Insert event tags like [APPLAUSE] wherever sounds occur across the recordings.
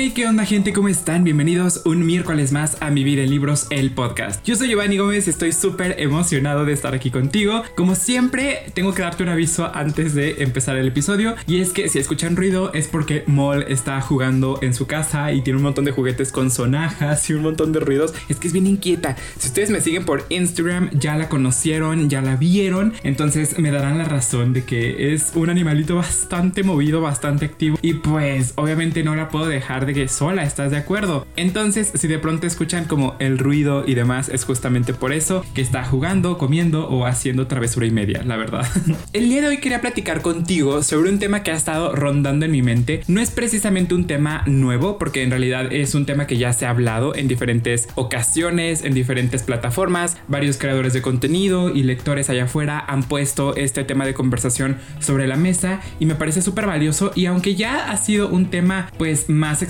Hey, ¿qué onda gente? ¿Cómo están? Bienvenidos un miércoles más a Mi Vida en Libros, el podcast. Yo soy Giovanni Gómez estoy súper emocionado de estar aquí contigo. Como siempre, tengo que darte un aviso antes de empezar el episodio y es que si escuchan ruido es porque Moll está jugando en su casa y tiene un montón de juguetes con sonajas y un montón de ruidos. Es que es bien inquieta. Si ustedes me siguen por Instagram, ya la conocieron, ya la vieron, entonces me darán la razón de que es un animalito bastante movido, bastante activo y pues obviamente no la puedo dejar de que sola, ¿estás de acuerdo? Entonces, si de pronto escuchan como el ruido y demás, es justamente por eso que está jugando, comiendo o haciendo travesura y media, la verdad. [LAUGHS] el día de hoy quería platicar contigo sobre un tema que ha estado rondando en mi mente. No es precisamente un tema nuevo, porque en realidad es un tema que ya se ha hablado en diferentes ocasiones, en diferentes plataformas. Varios creadores de contenido y lectores allá afuera han puesto este tema de conversación sobre la mesa y me parece súper valioso y aunque ya ha sido un tema pues más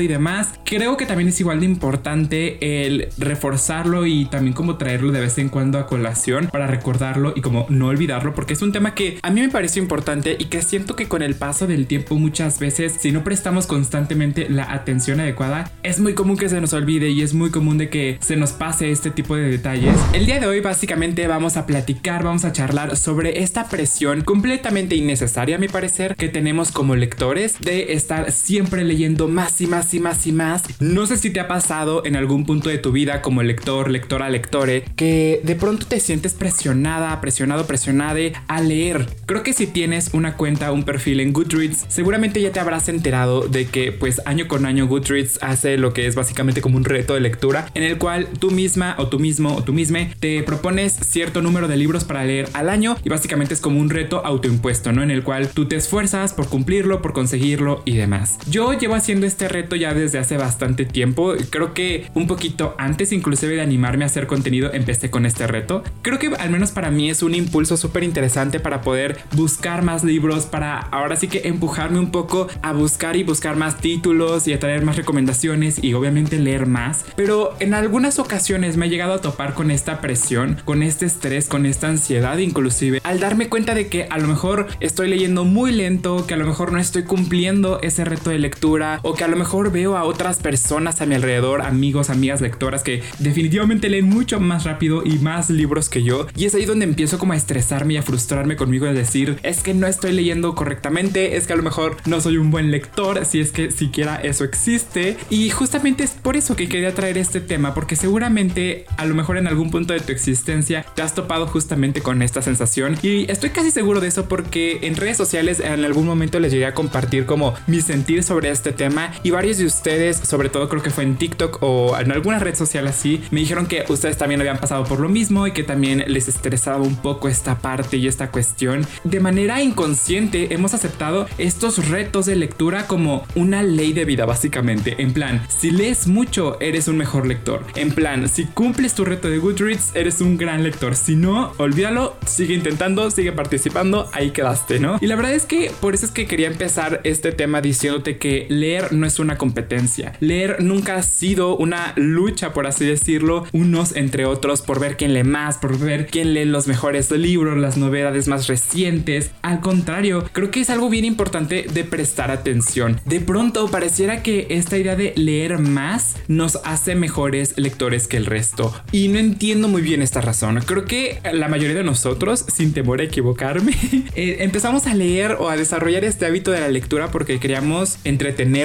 y demás, creo que también es igual de importante el reforzarlo y también como traerlo de vez en cuando a colación para recordarlo y como no olvidarlo, porque es un tema que a mí me parece importante y que siento que con el paso del tiempo muchas veces, si no prestamos constantemente la atención adecuada, es muy común que se nos olvide y es muy común de que se nos pase este tipo de detalles. El día de hoy básicamente vamos a platicar, vamos a charlar sobre esta presión completamente innecesaria a mi parecer que tenemos como lectores de estar siempre leyendo más y más y más y más. No sé si te ha pasado en algún punto de tu vida como lector, lectora, lectore, que de pronto te sientes presionada, presionado, presionada a leer. Creo que si tienes una cuenta, un perfil en Goodreads, seguramente ya te habrás enterado de que pues año con año Goodreads hace lo que es básicamente como un reto de lectura en el cual tú misma o tú mismo o tú misma te propones cierto número de libros para leer al año y básicamente es como un reto autoimpuesto, ¿no? En el cual tú te esfuerzas por cumplirlo, por conseguirlo y demás. Yo llevo haciendo este reto ya desde hace bastante tiempo. Creo que un poquito antes inclusive de animarme a hacer contenido empecé con este reto. Creo que al menos para mí es un impulso súper interesante para poder buscar más libros, para ahora sí que empujarme un poco a buscar y buscar más títulos y a traer más recomendaciones y obviamente leer más. Pero en algunas ocasiones me he llegado a topar con esta presión, con este estrés, con esta ansiedad inclusive, al darme cuenta de que a lo mejor estoy leyendo muy lento, que a lo mejor no estoy cumpliendo ese reto de lectura o que a lo mejor veo a otras personas a mi alrededor, amigos, amigas lectoras que definitivamente leen mucho más rápido y más libros que yo. Y es ahí donde empiezo como a estresarme y a frustrarme conmigo de decir es que no estoy leyendo correctamente, es que a lo mejor no soy un buen lector, si es que siquiera eso existe y justamente es por eso que quería traer este tema porque seguramente a lo mejor en algún punto de tu existencia te has topado justamente con esta sensación. Y estoy casi seguro de eso porque en redes sociales en algún momento les llegué a compartir como mi sentir sobre este tema y varios de ustedes, sobre todo creo que fue en TikTok o en alguna red social así, me dijeron que ustedes también habían pasado por lo mismo y que también les estresaba un poco esta parte y esta cuestión. De manera inconsciente hemos aceptado estos retos de lectura como una ley de vida básicamente. En plan, si lees mucho, eres un mejor lector. En plan, si cumples tu reto de Goodreads, eres un gran lector. Si no, olvídalo, sigue intentando, sigue participando, ahí quedaste, ¿no? Y la verdad es que por eso es que quería empezar este tema diciéndote que leer no es una competencia. Leer nunca ha sido una lucha, por así decirlo, unos entre otros por ver quién lee más, por ver quién lee los mejores libros, las novedades más recientes. Al contrario, creo que es algo bien importante de prestar atención. De pronto pareciera que esta idea de leer más nos hace mejores lectores que el resto. Y no entiendo muy bien esta razón. Creo que la mayoría de nosotros, sin temor a equivocarme, [LAUGHS] eh, empezamos a leer o a desarrollar este hábito de la lectura porque queríamos entretener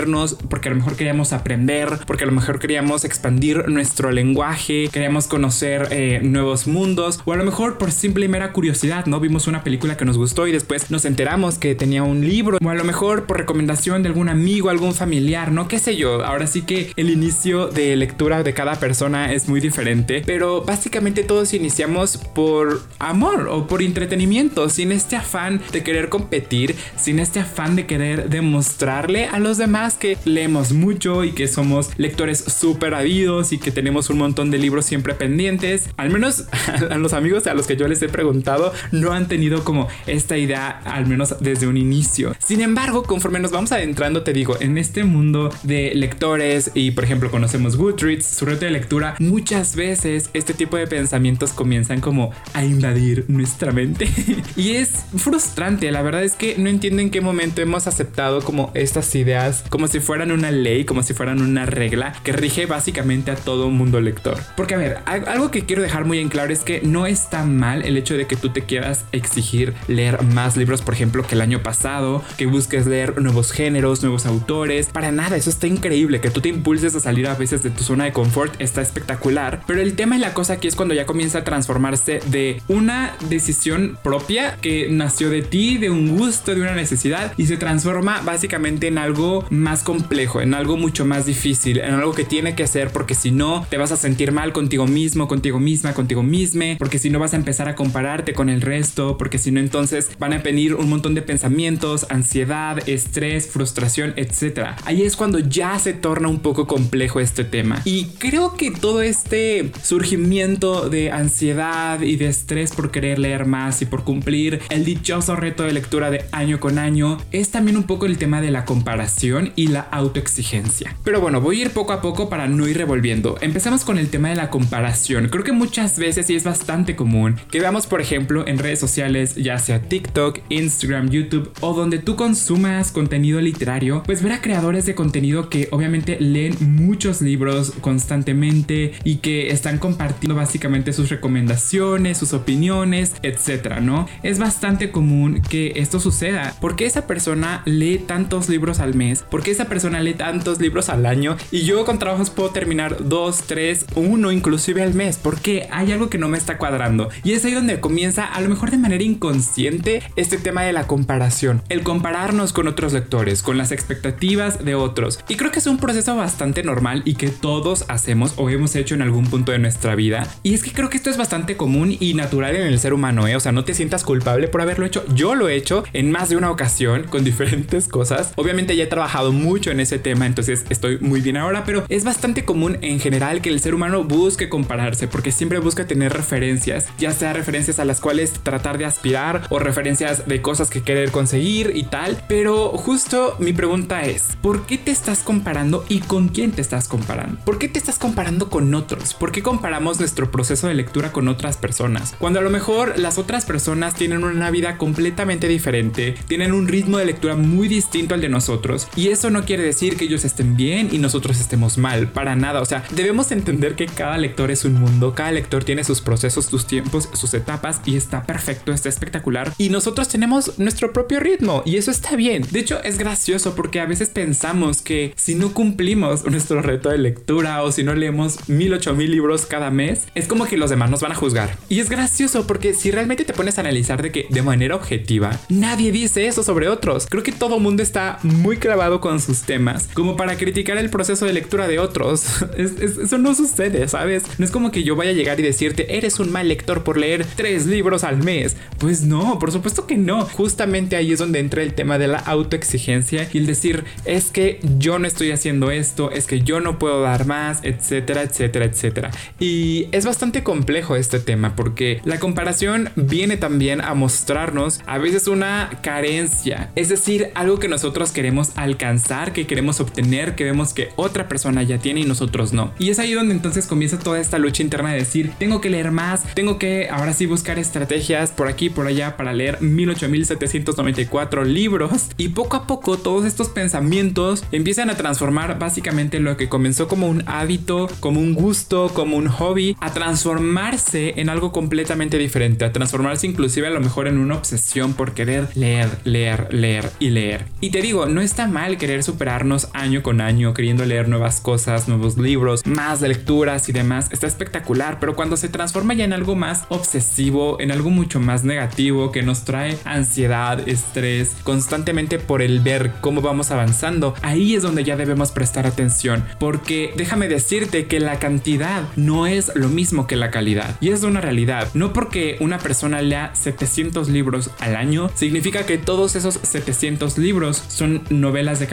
porque a lo mejor queríamos aprender, porque a lo mejor queríamos expandir nuestro lenguaje, queríamos conocer eh, nuevos mundos, o a lo mejor por simple y mera curiosidad, ¿no? Vimos una película que nos gustó y después nos enteramos que tenía un libro, o a lo mejor por recomendación de algún amigo, algún familiar, ¿no? ¿Qué sé yo? Ahora sí que el inicio de lectura de cada persona es muy diferente, pero básicamente todos iniciamos por amor o por entretenimiento, sin este afán de querer competir, sin este afán de querer demostrarle a los demás que leemos mucho y que somos lectores súper habidos y que tenemos un montón de libros siempre pendientes. Al menos [LAUGHS] a los amigos a los que yo les he preguntado no han tenido como esta idea, al menos desde un inicio. Sin embargo, conforme nos vamos adentrando, te digo, en este mundo de lectores y por ejemplo conocemos Goodreads, su reto de lectura, muchas veces este tipo de pensamientos comienzan como a invadir nuestra mente. [LAUGHS] y es frustrante, la verdad es que no entiendo en qué momento hemos aceptado como estas ideas como si fueran una ley, como si fueran una regla que rige básicamente a todo mundo lector. Porque a ver, algo que quiero dejar muy en claro es que no está mal el hecho de que tú te quieras exigir leer más libros, por ejemplo, que el año pasado, que busques leer nuevos géneros, nuevos autores. Para nada, eso está increíble. Que tú te impulses a salir a veces de tu zona de confort está espectacular. Pero el tema y la cosa aquí es cuando ya comienza a transformarse de una decisión propia que nació de ti, de un gusto, de una necesidad y se transforma básicamente en algo complejo, en algo mucho más difícil, en algo que tiene que hacer porque si no te vas a sentir mal contigo mismo, contigo misma, contigo misma, porque si no vas a empezar a compararte con el resto, porque si no entonces van a venir un montón de pensamientos, ansiedad, estrés, frustración, etc. Ahí es cuando ya se torna un poco complejo este tema. Y creo que todo este surgimiento de ansiedad y de estrés por querer leer más y por cumplir el dichoso reto de lectura de año con año es también un poco el tema de la comparación y la autoexigencia. Pero bueno, voy a ir poco a poco para no ir revolviendo. Empezamos con el tema de la comparación. Creo que muchas veces y es bastante común que veamos, por ejemplo, en redes sociales, ya sea TikTok, Instagram, YouTube o donde tú consumas contenido literario, pues ver a creadores de contenido que obviamente leen muchos libros constantemente y que están compartiendo básicamente sus recomendaciones, sus opiniones, etcétera, ¿no? Es bastante común que esto suceda porque esa persona lee tantos libros al mes, porque esa persona lee tantos libros al año y yo con trabajos puedo terminar dos, tres, uno inclusive al mes, porque hay algo que no me está cuadrando. Y es ahí donde comienza a lo mejor de manera inconsciente este tema de la comparación, el compararnos con otros lectores, con las expectativas de otros. Y creo que es un proceso bastante normal y que todos hacemos o hemos hecho en algún punto de nuestra vida. Y es que creo que esto es bastante común y natural en el ser humano, ¿eh? o sea, no te sientas culpable por haberlo hecho, yo lo he hecho en más de una ocasión con diferentes cosas. Obviamente ya he trabajado mucho en ese tema, entonces estoy muy bien ahora, pero es bastante común en general que el ser humano busque compararse porque siempre busca tener referencias, ya sea referencias a las cuales tratar de aspirar o referencias de cosas que querer conseguir y tal. Pero justo mi pregunta es, ¿por qué te estás comparando y con quién te estás comparando? ¿Por qué te estás comparando con otros? ¿Por qué comparamos nuestro proceso de lectura con otras personas? Cuando a lo mejor las otras personas tienen una vida completamente diferente, tienen un ritmo de lectura muy distinto al de nosotros. Y eso no quiere decir que ellos estén bien y nosotros estemos mal, para nada. O sea, debemos entender que cada lector es un mundo, cada lector tiene sus procesos, sus tiempos, sus etapas y está perfecto, está espectacular. Y nosotros tenemos nuestro propio ritmo y eso está bien. De hecho, es gracioso porque a veces pensamos que si no cumplimos nuestro reto de lectura o si no leemos mil, ocho mil libros cada mes, es como que los demás nos van a juzgar. Y es gracioso porque si realmente te pones a analizar de que de manera objetiva, nadie dice eso sobre otros. Creo que todo mundo está muy clavado con sus temas como para criticar el proceso de lectura de otros. [LAUGHS] eso no sucede, ¿sabes? No es como que yo vaya a llegar y decirte, eres un mal lector por leer tres libros al mes. Pues no, por supuesto que no. Justamente ahí es donde entra el tema de la autoexigencia y el decir, es que yo no estoy haciendo esto, es que yo no puedo dar más, etcétera, etcétera, etcétera. Y es bastante complejo este tema porque la comparación viene también a mostrarnos a veces una carencia, es decir, algo que nosotros queremos alcanzar, que queremos obtener, que vemos que otra persona ya tiene y nosotros no. Y es ahí donde entonces comienza toda esta lucha interna de decir, tengo que leer más, tengo que ahora sí buscar estrategias por aquí, por allá para leer 18794 libros. Y poco a poco todos estos pensamientos empiezan a transformar básicamente lo que comenzó como un hábito, como un gusto, como un hobby, a transformarse en algo completamente diferente, a transformarse inclusive a lo mejor en una obsesión por querer leer, leer, leer y leer. Y te digo, no está mal querer superarnos año con año, queriendo leer nuevas cosas, nuevos libros, más lecturas y demás. Está espectacular, pero cuando se transforma ya en algo más obsesivo, en algo mucho más negativo que nos trae ansiedad, estrés, constantemente por el ver cómo vamos avanzando, ahí es donde ya debemos prestar atención, porque déjame decirte que la cantidad no es lo mismo que la calidad. Y es una realidad. No porque una persona lea 700 libros al año, significa que todos esos 700 libros son novelas de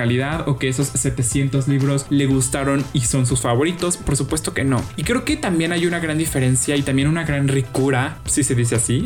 o que esos 700 libros le gustaron y son sus favoritos. Por supuesto que no. Y creo que también hay una gran diferencia y también una gran ricura, si se dice así,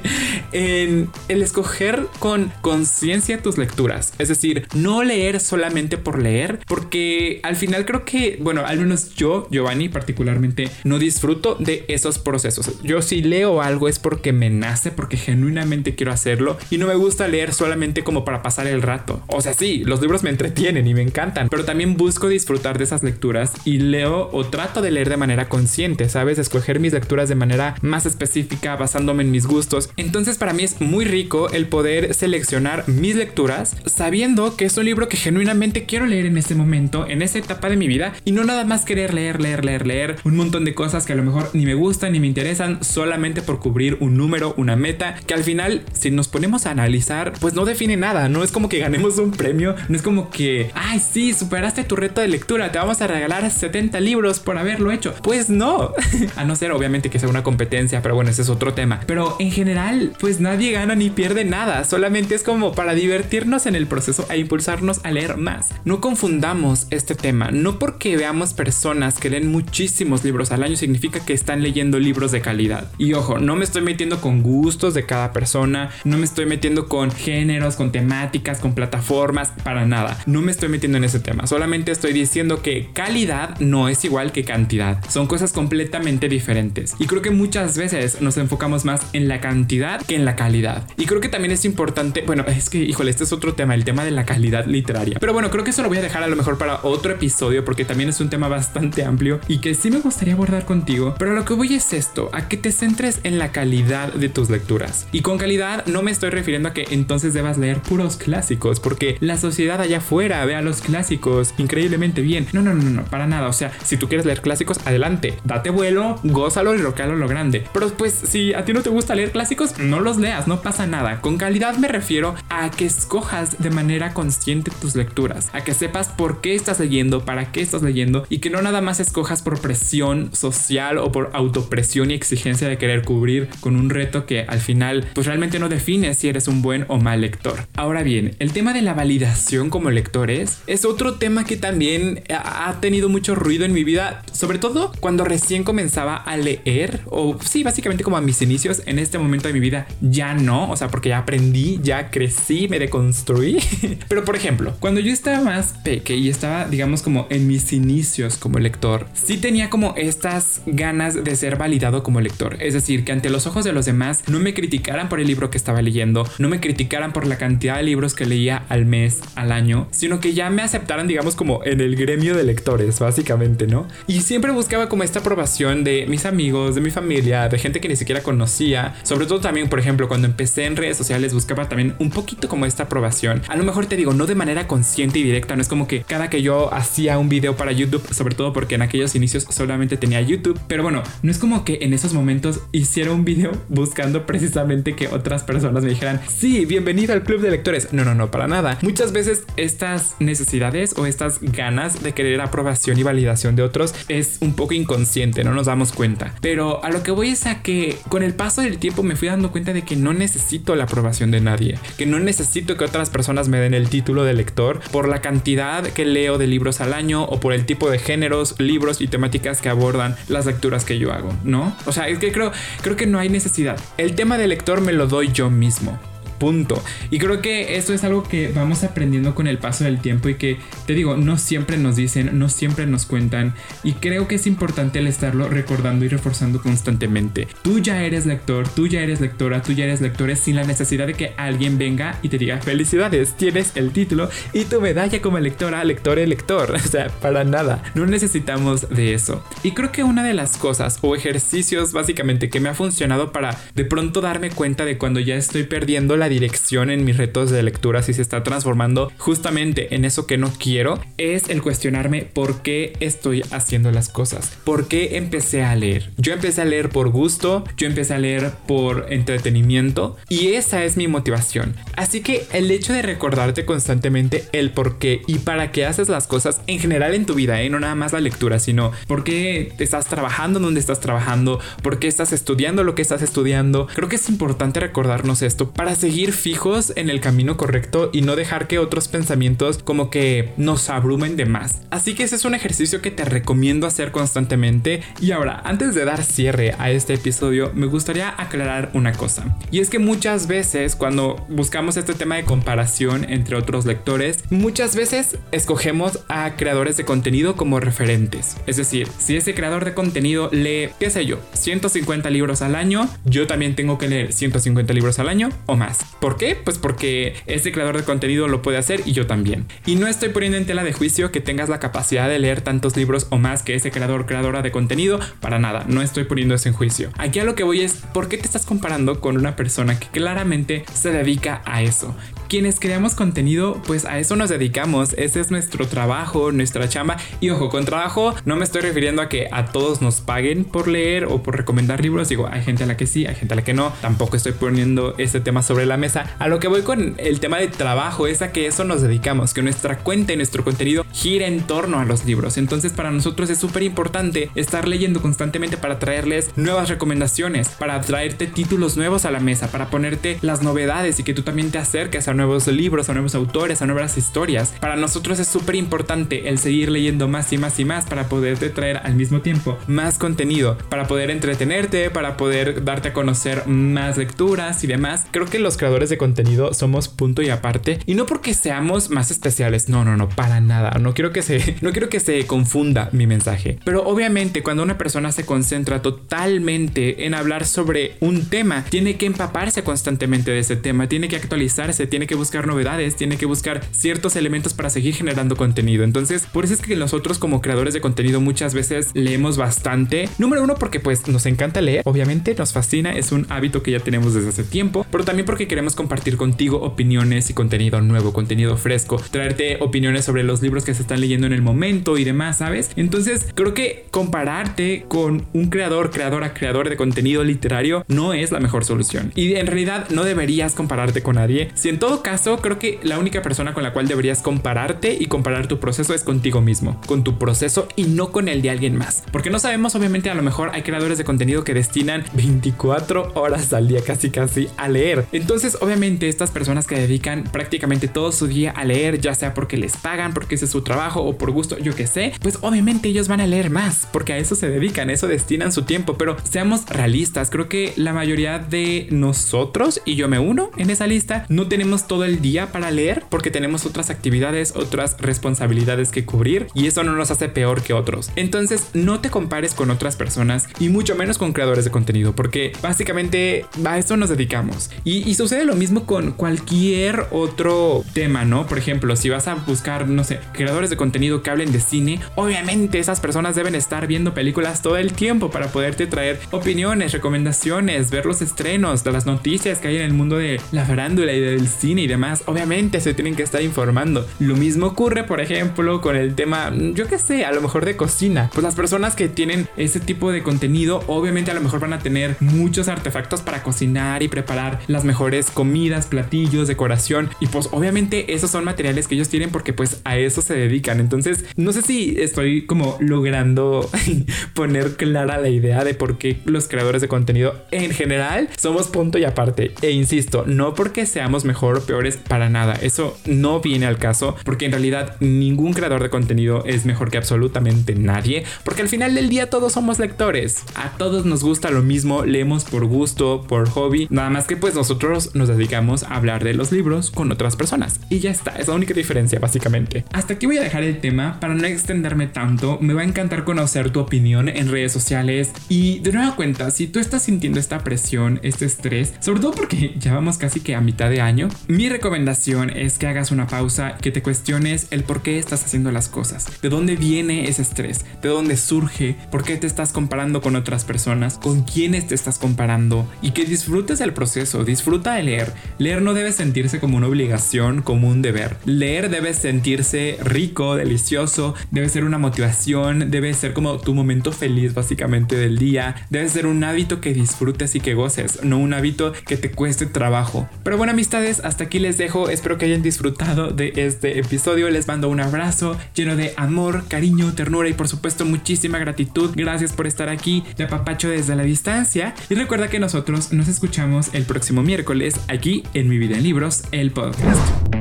[LAUGHS] en el escoger con conciencia tus lecturas. Es decir, no leer solamente por leer, porque al final creo que, bueno, al menos yo, Giovanni particularmente, no disfruto de esos procesos. Yo si leo algo es porque me nace, porque genuinamente quiero hacerlo y no me gusta leer solamente como para pasar el rato. O sea, sí, los libros libros me entretienen y me encantan, pero también busco disfrutar de esas lecturas y leo o trato de leer de manera consciente, ¿sabes? Escoger mis lecturas de manera más específica basándome en mis gustos. Entonces para mí es muy rico el poder seleccionar mis lecturas sabiendo que es un libro que genuinamente quiero leer en este momento, en esa etapa de mi vida y no nada más querer leer, leer, leer, leer un montón de cosas que a lo mejor ni me gustan ni me interesan solamente por cubrir un número, una meta, que al final si nos ponemos a analizar pues no define nada, no es como que ganemos un premio, no es como que, ay sí, superaste tu reto de lectura, te vamos a regalar 70 libros por haberlo hecho. Pues no, [LAUGHS] a no ser obviamente que sea una competencia, pero bueno, ese es otro tema. Pero en general, pues nadie gana ni pierde nada, solamente es como para divertirnos en el proceso e impulsarnos a leer más. No confundamos este tema, no porque veamos personas que leen muchísimos libros al año significa que están leyendo libros de calidad. Y ojo, no me estoy metiendo con gustos de cada persona, no me estoy metiendo con géneros, con temáticas, con plataformas, para nada. No me estoy metiendo en ese tema, solamente estoy diciendo que calidad no es igual que cantidad. Son cosas completamente diferentes. Y creo que muchas veces nos enfocamos más en la cantidad que en la calidad. Y creo que también es importante, bueno, es que, híjole, este es otro tema, el tema de la calidad literaria. Pero bueno, creo que eso lo voy a dejar a lo mejor para otro episodio porque también es un tema bastante amplio y que sí me gustaría abordar contigo. Pero lo que voy es esto, a que te centres en la calidad de tus lecturas. Y con calidad no me estoy refiriendo a que entonces debas leer puros clásicos, porque la sociedad allá afuera ve a los clásicos increíblemente bien. No, no, no, no, para nada. O sea, si tú quieres leer clásicos, adelante, date vuelo, gózalo y rocalo lo grande. Pero pues si a ti no te gusta leer clásicos, no los leas, no pasa nada. Con calidad me refiero a que escojas de manera consciente tus lecturas, a que sepas por qué estás leyendo, para qué estás leyendo y que no nada más escojas por presión social o por autopresión y exigencia de querer cubrir con un reto que al final pues realmente no define si eres un buen o mal lector. Ahora bien, el tema de la validación como lectores es otro tema que también ha tenido mucho ruido en mi vida, sobre todo cuando recién comenzaba a leer o sí, básicamente como a mis inicios en este momento de mi vida ya no, o sea, porque ya aprendí, ya crecí, me deconstruí. [LAUGHS] Pero por ejemplo, cuando yo estaba más peque y estaba, digamos, como en mis inicios como lector, sí tenía como estas ganas de ser validado como lector. Es decir, que ante los ojos de los demás no me criticaran por el libro que estaba leyendo, no me criticaran por la cantidad de libros que leía al mes, al año, sino que ya me aceptaran, digamos, como en el gremio de lectores, básicamente, ¿no? Y siempre buscaba como esta aprobación de mis amigos, de mi familia, de gente que ni siquiera conocía. Sobre todo también, por ejemplo, cuando empecé en redes sociales buscaba también un poquito como esta aprobación. A lo mejor te digo, no de manera consciente y directa, no es como que cada que yo hacía un video para YouTube, sobre todo porque en aquellos inicios solamente tenía YouTube, pero bueno, no es como que en esos momentos hiciera un video buscando precisamente que otras personas me dijeran, sí, bienvenido al club de lectores. No, no, no, para nada. Muchas veces estas necesidades o estas ganas de querer aprobación y validación de otros es un poco inconsciente, no nos damos cuenta. Pero a lo que voy es a que con el paso del tiempo me fui dando cuenta de que no necesito la aprobación de nadie, que no necesito que otras personas me den el título de lector por la cantidad que leo de libros al año o por el tipo de géneros, libros y temáticas que abordan las lecturas que yo hago, ¿no? O sea, es que creo, creo que no hay necesidad. El tema de lector me lo doy yo mismo. Punto. Y creo que esto es algo que vamos aprendiendo con el paso del tiempo y que, te digo, no siempre nos dicen, no siempre nos cuentan. Y creo que es importante el estarlo recordando y reforzando constantemente. Tú ya eres lector, tú ya eres lectora, tú ya eres lectores sin la necesidad de que alguien venga y te diga felicidades, tienes el título y tu medalla como lectora, lector lector. [LAUGHS] O sea, para nada. No necesitamos de eso. Y creo que una de las cosas o ejercicios básicamente que me ha funcionado para de pronto darme cuenta de cuando ya estoy perdiendo la dirección en mis retos de lectura si se está transformando justamente en eso que no quiero es el cuestionarme por qué estoy haciendo las cosas, por qué empecé a leer. Yo empecé a leer por gusto, yo empecé a leer por entretenimiento y esa es mi motivación. Así que el hecho de recordarte constantemente el por qué y para qué haces las cosas en general en tu vida, ¿eh? no nada más la lectura, sino por qué estás trabajando donde estás trabajando, por qué estás estudiando lo que estás estudiando. Creo que es importante recordarnos esto para seguir fijos en el camino correcto y no dejar que otros pensamientos como que nos abrumen de más. Así que ese es un ejercicio que te recomiendo hacer constantemente. Y ahora, antes de dar cierre a este episodio, me gustaría aclarar una cosa. Y es que muchas veces cuando buscamos este tema de comparación entre otros lectores, muchas veces escogemos a creadores de contenido como referentes. Es decir, si ese creador de contenido lee, qué sé yo, 150 libros al año, yo también tengo que leer 150 libros al año o más. ¿Por qué? Pues porque este creador de contenido lo puede hacer y yo también. Y no estoy poniendo en tela de juicio que tengas la capacidad de leer tantos libros o más que ese creador creadora de contenido, para nada, no estoy poniendo eso en juicio. Aquí a lo que voy es, ¿por qué te estás comparando con una persona que claramente se dedica a eso? Quienes creamos contenido, pues a eso nos dedicamos. Ese es nuestro trabajo, nuestra chamba. Y ojo, con trabajo no me estoy refiriendo a que a todos nos paguen por leer o por recomendar libros. Digo, hay gente a la que sí, hay gente a la que no. Tampoco estoy poniendo este tema sobre la mesa. A lo que voy con el tema de trabajo es a que eso nos dedicamos, que nuestra cuenta y nuestro contenido gira en torno a los libros. Entonces para nosotros es súper importante estar leyendo constantemente para traerles nuevas recomendaciones, para traerte títulos nuevos a la mesa, para ponerte las novedades y que tú también te acerques a nuevos libros, a nuevos autores, a nuevas historias. Para nosotros es súper importante el seguir leyendo más y más y más para poderte traer al mismo tiempo más contenido, para poder entretenerte, para poder darte a conocer más lecturas y demás. Creo que los creadores de contenido somos punto y aparte y no porque seamos más especiales, no, no, no, para nada. No quiero que se [LAUGHS] no quiero que se confunda mi mensaje. Pero obviamente cuando una persona se concentra totalmente en hablar sobre un tema, tiene que empaparse constantemente de ese tema, tiene que actualizarse, tiene que buscar novedades, tiene que buscar ciertos elementos para seguir generando contenido. Entonces, por eso es que nosotros como creadores de contenido muchas veces leemos bastante. Número uno, porque pues nos encanta leer, obviamente nos fascina, es un hábito que ya tenemos desde hace tiempo, pero también porque queremos compartir contigo opiniones y contenido nuevo, contenido fresco, traerte opiniones sobre los libros que se están leyendo en el momento y demás, ¿sabes? Entonces, creo que compararte con un creador, creadora, creador de contenido literario no es la mejor solución. Y en realidad no deberías compararte con nadie. Si en todo caso, creo que la única persona con la cual deberías compararte y comparar tu proceso es contigo mismo, con tu proceso y no con el de alguien más. Porque no sabemos, obviamente, a lo mejor hay creadores de contenido que destinan 24 horas al día casi casi a leer. Entonces, obviamente, estas personas que dedican prácticamente todo su día a leer, ya sea porque les pagan, porque ese es su trabajo o por gusto, yo que sé, pues obviamente ellos van a leer más, porque a eso se dedican, a eso destinan su tiempo. Pero seamos realistas, creo que la mayoría de nosotros, y yo me uno en esa lista, no tenemos todo el día para leer porque tenemos otras actividades, otras responsabilidades que cubrir y eso no nos hace peor que otros. Entonces no te compares con otras personas y mucho menos con creadores de contenido porque básicamente a eso nos dedicamos. Y, sucede lo mismo con cualquier otro tema, ¿no? Por ejemplo, si vas a buscar, no sé, creadores de contenido que hablen de cine, obviamente esas personas deben estar viendo películas todo el tiempo para poderte traer opiniones, recomendaciones, ver los estrenos, las noticias que hay en el mundo de la farándula y del cine y demás. Obviamente se tienen que estar informando. Lo mismo ocurre, por ejemplo, con el tema, yo qué sé, a lo mejor de cocina. Pues las personas que tienen ese tipo de contenido, obviamente a lo mejor van a tener muchos artefactos para cocinar y preparar las mejores comidas, platillos, decoración. Y pues obviamente esos son materiales que ellos tienen porque pues a eso se dedican. Entonces, no sé si estoy como logrando [LAUGHS] poner clara la idea de por qué los creadores de contenido en general somos punto y aparte. E insisto, no porque seamos mejor peores para nada. Eso no viene al caso porque en realidad ningún creador de contenido es mejor que absolutamente nadie. Porque al final del día todos somos lectores. A todos nos gusta lo mismo, leemos por gusto, por hobby. Nada más que pues nosotros nos dedicamos a hablar de los libros con otras personas. Y ya está, es la única diferencia básicamente. Hasta aquí voy a dejar el tema para no extenderme tanto. Me va a encantar conocer tu opinión en redes sociales. Y de nueva cuenta, si tú estás sintiendo esta presión, este estrés, sobre todo porque ya vamos casi que a mitad de año, mi recomendación es que hagas una pausa, que te cuestiones el por qué estás haciendo las cosas, de dónde viene ese estrés, de dónde surge, por qué te estás comparando con otras personas, con quiénes te estás comparando y que disfrutes el proceso, disfruta de leer. Leer no debe sentirse como una obligación, como un deber. Leer debe sentirse rico, delicioso, debe ser una motivación, debe ser como tu momento feliz básicamente del día, debe ser un hábito que disfrutes y que goces, no un hábito que te cueste trabajo. Pero bueno amistades, hasta aquí les dejo, espero que hayan disfrutado de este episodio, les mando un abrazo lleno de amor, cariño, ternura y por supuesto muchísima gratitud, gracias por estar aquí, te apapacho desde la distancia. Y recuerda que nosotros nos escuchamos el próximo miércoles aquí en Mi Vida en Libros, el podcast.